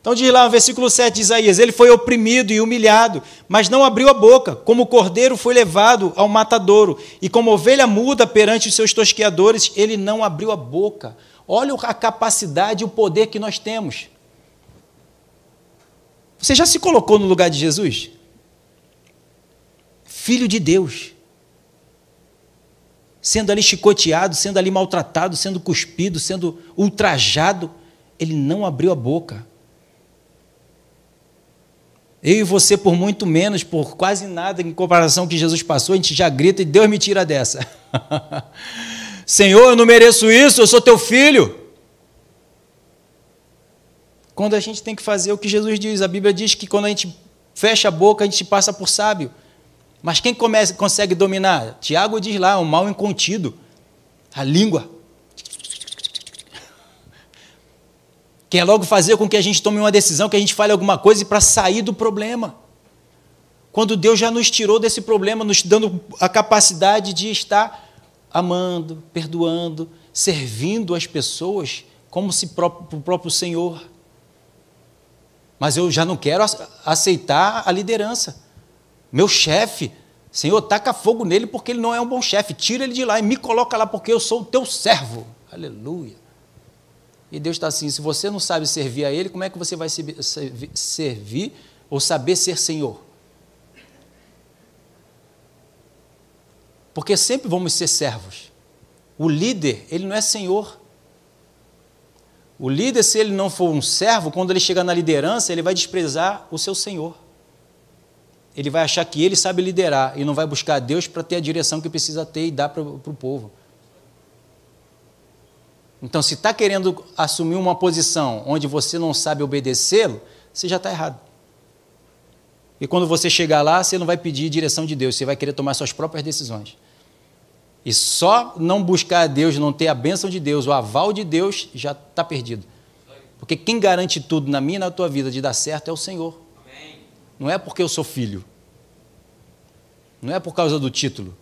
Speaker 1: Então diz lá no versículo 7 de Isaías: Ele foi oprimido e humilhado, mas não abriu a boca. Como cordeiro foi levado ao matadouro, e como ovelha muda perante os seus tosqueadores, ele não abriu a boca. Olha a capacidade e o poder que nós temos. Você já se colocou no lugar de Jesus? Filho de Deus. Sendo ali chicoteado, sendo ali maltratado, sendo cuspido, sendo ultrajado, ele não abriu a boca eu e você, por muito menos, por quase nada em comparação com que Jesus passou, a gente já grita e Deus me tira dessa. Senhor, eu não mereço isso, eu sou teu filho. Quando a gente tem que fazer o que Jesus diz, a Bíblia diz que quando a gente fecha a boca, a gente passa por sábio. Mas quem consegue dominar? Tiago diz lá, o mal incontido, a língua. Quer logo fazer com que a gente tome uma decisão, que a gente fale alguma coisa para sair do problema. Quando Deus já nos tirou desse problema, nos dando a capacidade de estar amando, perdoando, servindo as pessoas como se o próprio Senhor. Mas eu já não quero aceitar a liderança. Meu chefe, Senhor, taca fogo nele porque ele não é um bom chefe. Tira ele de lá e me coloca lá porque eu sou o teu servo. Aleluia. E Deus está assim: se você não sabe servir a Ele, como é que você vai servir ou saber ser Senhor? Porque sempre vamos ser servos. O líder, ele não é senhor. O líder, se ele não for um servo, quando ele chegar na liderança, ele vai desprezar o seu senhor. Ele vai achar que ele sabe liderar e não vai buscar a Deus para ter a direção que precisa ter e dar para o povo. Então, se está querendo assumir uma posição onde você não sabe obedecê-lo, você já está errado. E quando você chegar lá, você não vai pedir direção de Deus, você vai querer tomar suas próprias decisões. E só não buscar a Deus, não ter a bênção de Deus, o aval de Deus, já está perdido. Porque quem garante tudo na minha e na tua vida de dar certo é o Senhor. Amém. Não é porque eu sou filho. Não é por causa do título.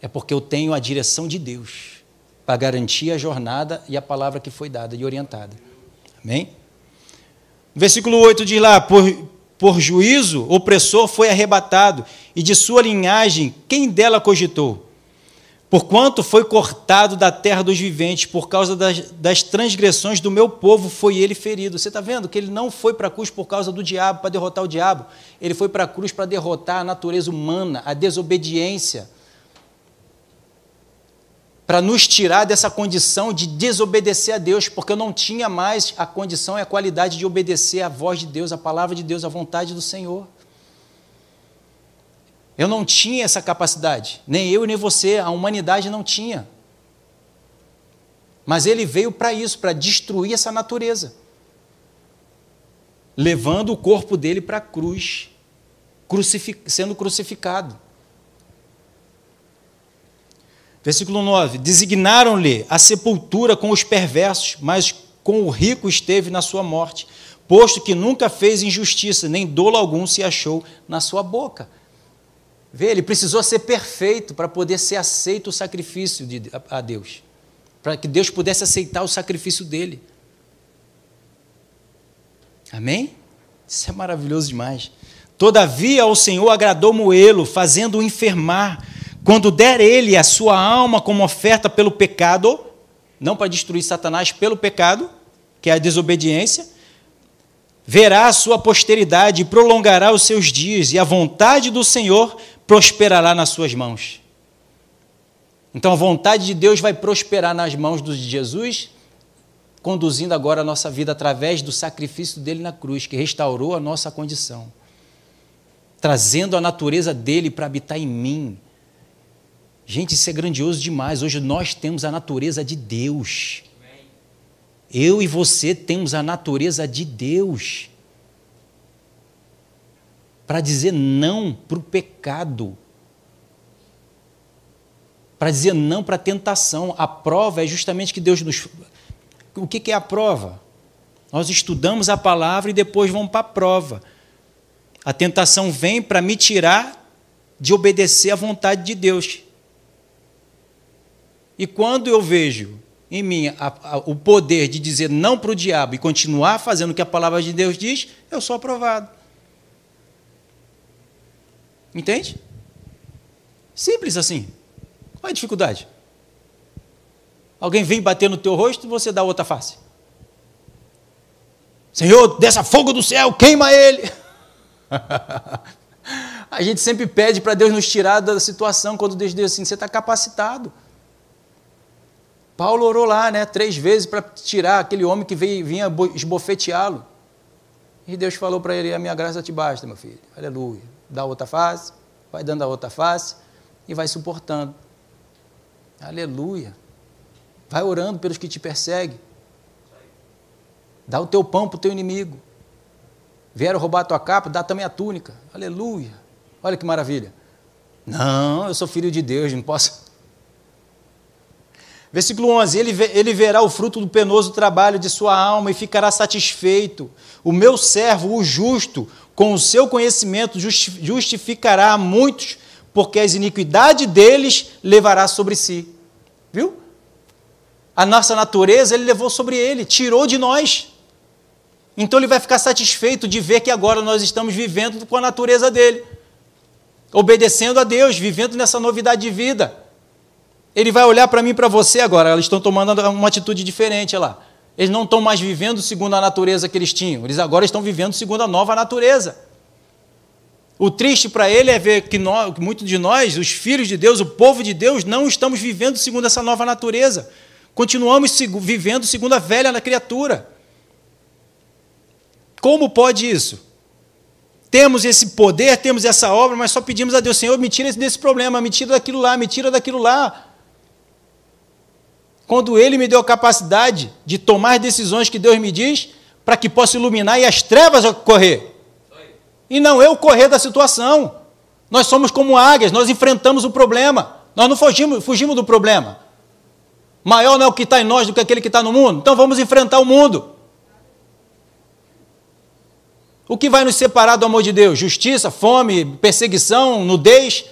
Speaker 1: É porque eu tenho a direção de Deus para garantir a jornada e a palavra que foi dada e orientada. Amém? Versículo 8 diz lá: Por, por juízo, opressor foi arrebatado, e de sua linhagem, quem dela cogitou? Porquanto foi cortado da terra dos viventes, por causa das, das transgressões do meu povo, foi ele ferido. Você está vendo que ele não foi para a cruz por causa do diabo, para derrotar o diabo. Ele foi para a cruz para derrotar a natureza humana, a desobediência. Para nos tirar dessa condição de desobedecer a Deus, porque eu não tinha mais a condição e a qualidade de obedecer à voz de Deus, à palavra de Deus, à vontade do Senhor. Eu não tinha essa capacidade, nem eu nem você, a humanidade não tinha. Mas ele veio para isso, para destruir essa natureza, levando o corpo dele para a cruz, crucific sendo crucificado. Versículo 9: Designaram-lhe a sepultura com os perversos, mas com o rico esteve na sua morte, posto que nunca fez injustiça, nem dolo algum se achou na sua boca. Vê, ele precisou ser perfeito para poder ser aceito o sacrifício de, a, a Deus. Para que Deus pudesse aceitar o sacrifício dele. Amém? Isso é maravilhoso demais. Todavia ao Senhor agradou Moelo, fazendo-o enfermar, quando der ele a sua alma como oferta pelo pecado, não para destruir Satanás pelo pecado, que é a desobediência, verá a sua posteridade e prolongará os seus dias, e a vontade do Senhor prosperará nas suas mãos. Então a vontade de Deus vai prosperar nas mãos de Jesus, conduzindo agora a nossa vida através do sacrifício dele na cruz, que restaurou a nossa condição, trazendo a natureza dele para habitar em mim. Gente, isso é grandioso demais. Hoje nós temos a natureza de Deus. Eu e você temos a natureza de Deus para dizer não para o pecado, para dizer não para a tentação. A prova é justamente que Deus nos. O que é a prova? Nós estudamos a palavra e depois vamos para a prova. A tentação vem para me tirar de obedecer à vontade de Deus. E quando eu vejo em mim a, a, o poder de dizer não para o diabo e continuar fazendo o que a palavra de Deus diz, eu sou aprovado. Entende? Simples assim. Qual é a dificuldade? Alguém vem bater no teu rosto e você dá outra face. Senhor, desça fogo do céu, queima ele. a gente sempre pede para Deus nos tirar da situação quando Deus diz assim: você está capacitado. Paulo orou lá, né, três vezes para tirar aquele homem que veio, vinha esbofeteá-lo. E Deus falou para ele: A minha graça te basta, meu filho. Aleluia dá outra face, vai dando a outra face e vai suportando. Aleluia. Vai orando pelos que te perseguem. Dá o teu pão para o teu inimigo. Vieram roubar a tua capa, dá também a túnica. Aleluia. Olha que maravilha. Não, eu sou filho de Deus, não posso. Versículo 11: ele, ele verá o fruto do penoso trabalho de sua alma e ficará satisfeito. O meu servo, o justo, com o seu conhecimento justificará a muitos, porque as iniquidades deles levará sobre si. Viu? A nossa natureza ele levou sobre ele, tirou de nós. Então ele vai ficar satisfeito de ver que agora nós estamos vivendo com a natureza dele, obedecendo a Deus, vivendo nessa novidade de vida. Ele vai olhar para mim e para você agora, eles estão tomando uma atitude diferente lá. Eles não estão mais vivendo segundo a natureza que eles tinham, eles agora estão vivendo segundo a nova natureza. O triste para ele é ver que nós, muitos de nós, os filhos de Deus, o povo de Deus, não estamos vivendo segundo essa nova natureza. Continuamos vivendo segundo a velha criatura. Como pode isso? Temos esse poder, temos essa obra, mas só pedimos a Deus, Senhor, me tira desse problema, me tira daquilo lá, me tira daquilo lá. Quando Ele me deu a capacidade de tomar decisões que Deus me diz, para que possa iluminar e as trevas correr e não eu correr da situação. Nós somos como águias, nós enfrentamos o problema. Nós não fugimos, fugimos do problema. Maior não é o que está em nós do que aquele que está no mundo. Então vamos enfrentar o mundo. O que vai nos separar do amor de Deus? Justiça, fome, perseguição, nudez.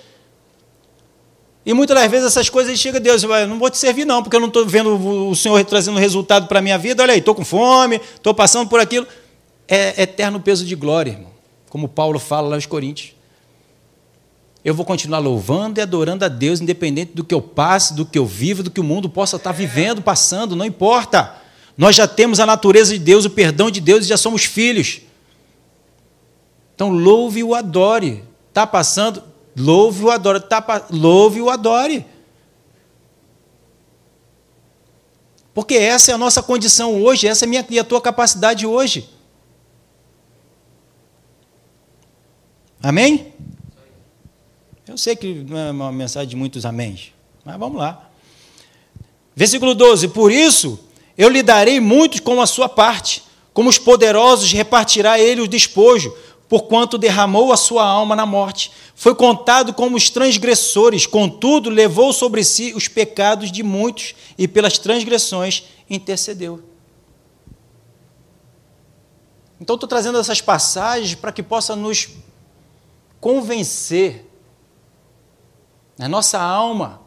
Speaker 1: E muitas das vezes essas coisas chegam a Deus, eu não vou te servir não, porque eu não estou vendo o Senhor trazendo resultado para a minha vida. Olha aí, estou com fome, estou passando por aquilo. É eterno peso de glória, irmão como Paulo fala lá aos Coríntios. Eu vou continuar louvando e adorando a Deus, independente do que eu passe, do que eu vivo, do que o mundo possa estar vivendo, passando, não importa. Nós já temos a natureza de Deus, o perdão de Deus e já somos filhos. Então louve e o adore. Está passando, louve o adore. Tá, louve o adore. Porque essa é a nossa condição hoje, essa é a minha e a tua capacidade hoje. Amém? Eu sei que não é uma mensagem de muitos améns, mas vamos lá. Versículo 12: Por isso eu lhe darei muitos como a sua parte, como os poderosos repartirá ele o despojo, porquanto derramou a sua alma na morte. Foi contado como os transgressores, contudo levou sobre si os pecados de muitos e pelas transgressões intercedeu. Então estou trazendo essas passagens para que possa nos convencer na nossa alma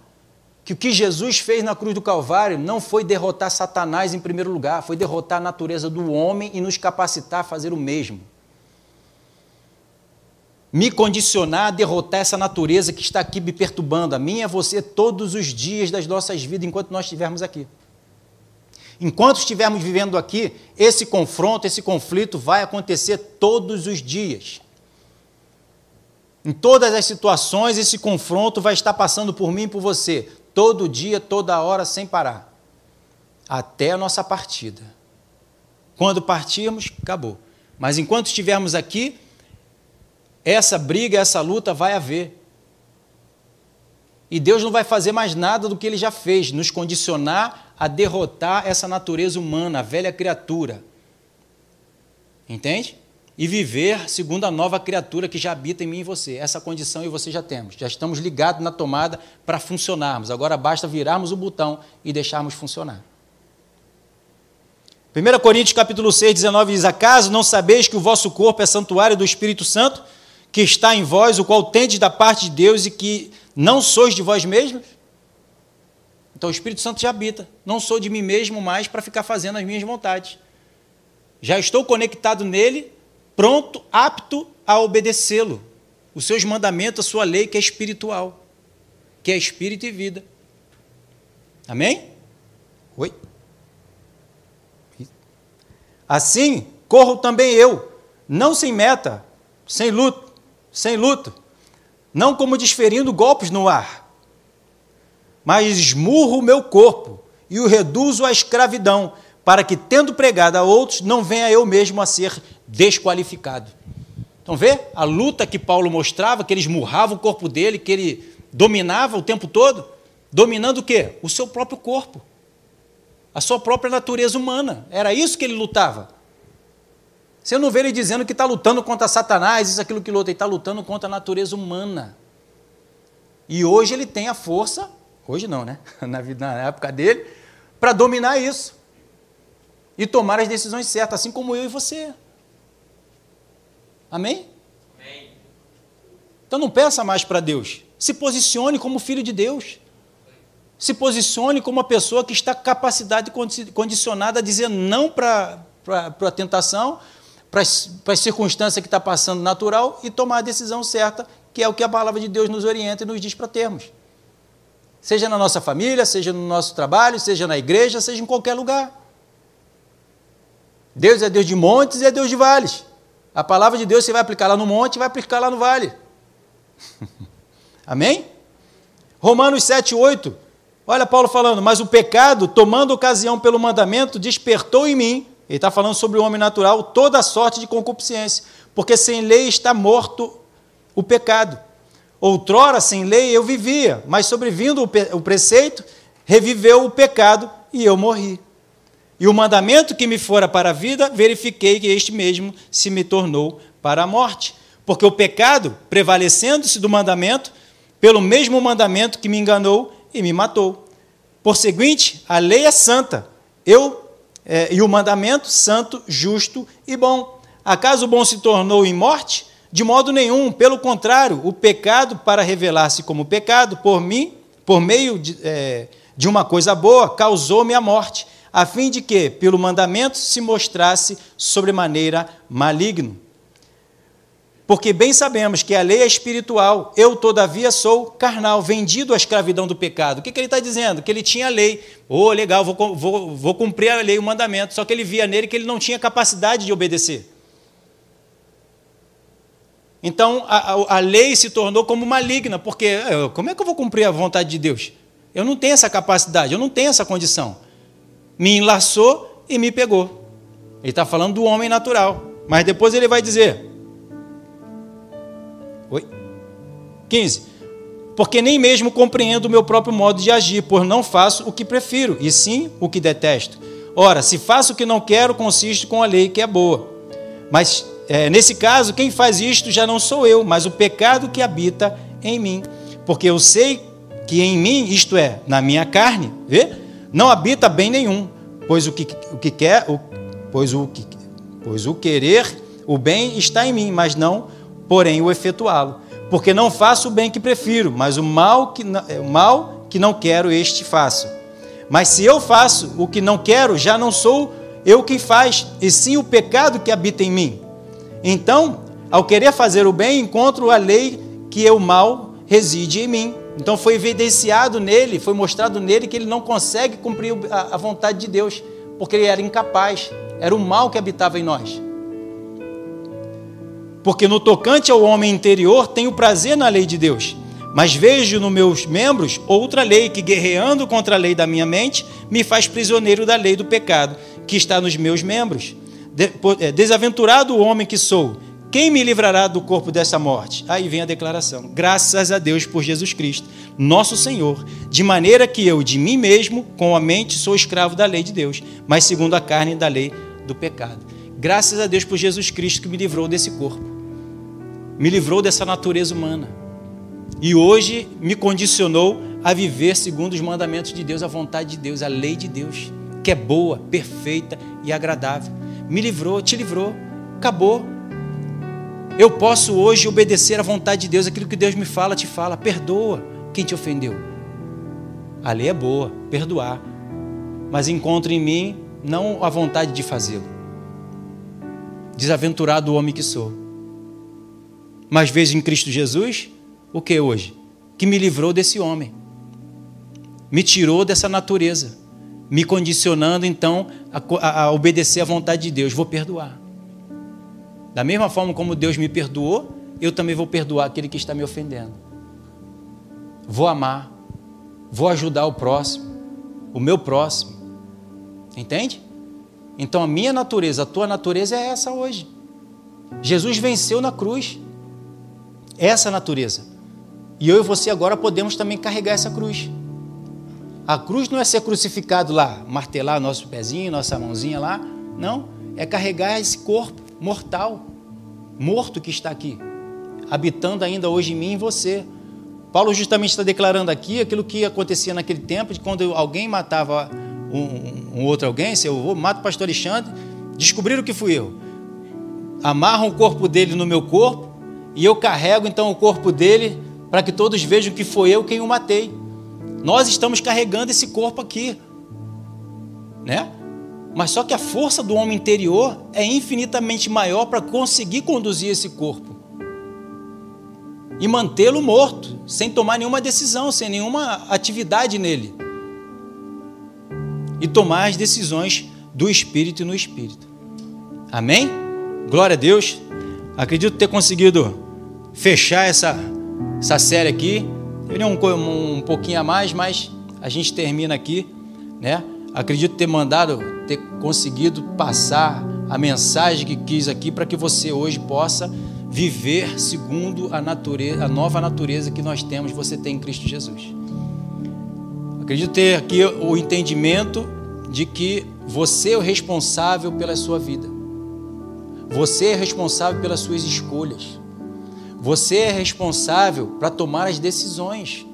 Speaker 1: que o que Jesus fez na cruz do Calvário não foi derrotar Satanás em primeiro lugar, foi derrotar a natureza do homem e nos capacitar a fazer o mesmo. Me condicionar a derrotar essa natureza que está aqui me perturbando, a mim e a você, todos os dias das nossas vidas, enquanto nós estivermos aqui. Enquanto estivermos vivendo aqui, esse confronto, esse conflito vai acontecer todos os dias. Em todas as situações, esse confronto vai estar passando por mim e por você, todo dia, toda hora, sem parar, até a nossa partida. Quando partirmos, acabou. Mas enquanto estivermos aqui, essa briga, essa luta vai haver. E Deus não vai fazer mais nada do que ele já fez, nos condicionar a derrotar essa natureza humana, a velha criatura. Entende? e viver segundo a nova criatura que já habita em mim e você. Essa condição e você já temos. Já estamos ligados na tomada para funcionarmos. Agora basta virarmos o botão e deixarmos funcionar. 1 Coríntios capítulo 6, 19 diz: Acaso não sabeis que o vosso corpo é santuário do Espírito Santo, que está em vós, o qual tendes da parte de Deus e que não sois de vós mesmos? Então o Espírito Santo já habita. Não sou de mim mesmo mais para ficar fazendo as minhas vontades. Já estou conectado nele pronto, apto a obedecê-lo, os seus mandamentos, a sua lei, que é espiritual, que é espírito e vida. Amém? Oi? Assim, corro também eu, não sem meta, sem luto, sem luto, não como desferindo golpes no ar, mas esmurro o meu corpo e o reduzo à escravidão, para que, tendo pregado a outros, não venha eu mesmo a ser desqualificado. Então, vê a luta que Paulo mostrava, que ele esmurrava o corpo dele, que ele dominava o tempo todo, dominando o quê? O seu próprio corpo, a sua própria natureza humana. Era isso que ele lutava. Você não vê ele dizendo que está lutando contra Satanás, isso, aquilo que luta, ele está lutando contra a natureza humana. E hoje ele tem a força, hoje não, né? Na, vida, na época dele, para dominar isso e tomar as decisões certas, assim como eu e você. Amém? Amém. Então não peça mais para Deus. Se posicione como filho de Deus. Se posicione como uma pessoa que está capacidade condicionada a dizer não para a tentação, para a circunstância que está passando natural e tomar a decisão certa, que é o que a palavra de Deus nos orienta e nos diz para termos. Seja na nossa família, seja no nosso trabalho, seja na igreja, seja em qualquer lugar. Deus é Deus de montes e é Deus de vales. A palavra de Deus você vai aplicar lá no monte e vai aplicar lá no vale. Amém? Romanos 7, 8. Olha Paulo falando, mas o pecado, tomando ocasião pelo mandamento, despertou em mim, ele está falando sobre o homem natural, toda sorte de concupiscência, porque sem lei está morto o pecado. Outrora, sem lei, eu vivia, mas sobrevindo o preceito, reviveu o pecado e eu morri. E o mandamento que me fora para a vida, verifiquei que este mesmo se me tornou para a morte. Porque o pecado, prevalecendo-se do mandamento, pelo mesmo mandamento que me enganou e me matou. Por seguinte, a lei é santa, eu é, e o mandamento santo, justo e bom. Acaso o bom se tornou em morte? De modo nenhum, pelo contrário, o pecado, para revelar-se como pecado, por mim, por meio de, é, de uma coisa boa, causou-me a morte a fim de que, pelo mandamento, se mostrasse sobremaneira maligno. Porque bem sabemos que a lei é espiritual, eu, todavia, sou carnal, vendido à escravidão do pecado. O que, que ele está dizendo? Que ele tinha a lei. Oh, legal, vou, vou, vou cumprir a lei, o mandamento. Só que ele via nele que ele não tinha capacidade de obedecer. Então a, a, a, lei se tornou como maligna, porque como é que eu vou cumprir a vontade de Deus? Eu não tenho essa capacidade, eu não tenho essa condição me enlaçou e me pegou. Ele está falando do homem natural. Mas depois ele vai dizer. 15. Porque nem mesmo compreendo o meu próprio modo de agir, pois não faço o que prefiro, e sim o que detesto. Ora, se faço o que não quero, consiste com a lei que é boa. Mas é, nesse caso, quem faz isto já não sou eu, mas o pecado que habita em mim. Porque eu sei que em mim, isto é, na minha carne, vê? não habita bem nenhum, pois o que, o que quer, o, pois, o pois o querer, o bem está em mim, mas não, porém, o efetuá-lo. Porque não faço o bem que prefiro, mas o mal que, é, o mal que não quero, este faço. Mas se eu faço o que não quero, já não sou eu quem faz, e sim o pecado que habita em mim. Então, ao querer fazer o bem, encontro a lei que é o mal reside em mim. Então foi evidenciado nele, foi mostrado nele que ele não consegue cumprir a vontade de Deus, porque ele era incapaz, era o mal que habitava em nós. Porque no tocante ao homem interior tenho prazer na lei de Deus, mas vejo nos meus membros outra lei que, guerreando contra a lei da minha mente, me faz prisioneiro da lei do pecado que está nos meus membros. É, desaventurado o homem que sou, quem me livrará do corpo dessa morte? Aí vem a declaração: graças a Deus por Jesus Cristo, nosso Senhor, de maneira que eu, de mim mesmo, com a mente, sou escravo da lei de Deus, mas segundo a carne, da lei do pecado. Graças a Deus por Jesus Cristo que me livrou desse corpo, me livrou dessa natureza humana. E hoje me condicionou a viver segundo os mandamentos de Deus, a vontade de Deus, a lei de Deus, que é boa, perfeita e agradável. Me livrou, te livrou, acabou eu posso hoje obedecer à vontade de Deus, aquilo que Deus me fala, te fala, perdoa quem te ofendeu. A lei é boa, perdoar. Mas encontro em mim não a vontade de fazê-lo. Desaventurado o homem que sou. Mas vejo em Cristo Jesus o que hoje? Que me livrou desse homem. Me tirou dessa natureza. Me condicionando então a, a, obedecer à vontade de Deus. Vou perdoar. Da mesma forma como Deus me perdoou, eu também vou perdoar aquele que está me ofendendo. Vou amar, vou ajudar o próximo, o meu próximo. Entende? Então a minha natureza, a tua natureza é essa hoje. Jesus venceu na cruz. Essa natureza. E eu e você agora podemos também carregar essa cruz. A cruz não é ser crucificado lá, martelar nosso pezinho, nossa mãozinha lá. Não. É carregar esse corpo mortal, morto que está aqui, habitando ainda hoje em mim e você. Paulo justamente está declarando aqui aquilo que acontecia naquele tempo, de quando alguém matava um, um outro alguém, se eu vou, mato o pastor Alexandre, descobriram que fui eu. Amarram o corpo dele no meu corpo e eu carrego então o corpo dele para que todos vejam que foi eu quem o matei. Nós estamos carregando esse corpo aqui, né? Mas só que a força do homem interior é infinitamente maior para conseguir conduzir esse corpo e mantê-lo morto, sem tomar nenhuma decisão, sem nenhuma atividade nele. E tomar as decisões do espírito e no espírito. Amém? Glória a Deus. Acredito ter conseguido fechar essa, essa série aqui. Teria um, um, um pouquinho a mais, mas a gente termina aqui, né? Acredito ter mandado, ter conseguido passar a mensagem que quis aqui para que você hoje possa viver segundo a natureza, a nova natureza que nós temos, você tem em Cristo Jesus. Acredito ter aqui o entendimento de que você é o responsável pela sua vida. Você é responsável pelas suas escolhas. Você é responsável para tomar as decisões.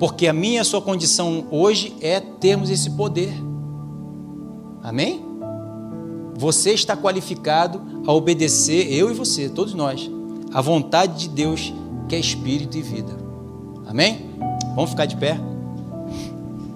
Speaker 1: Porque a minha a sua condição hoje é termos esse poder. Amém? Você está qualificado a obedecer, eu e você, todos nós, a vontade de Deus, que é espírito e vida. Amém? Vamos ficar de pé?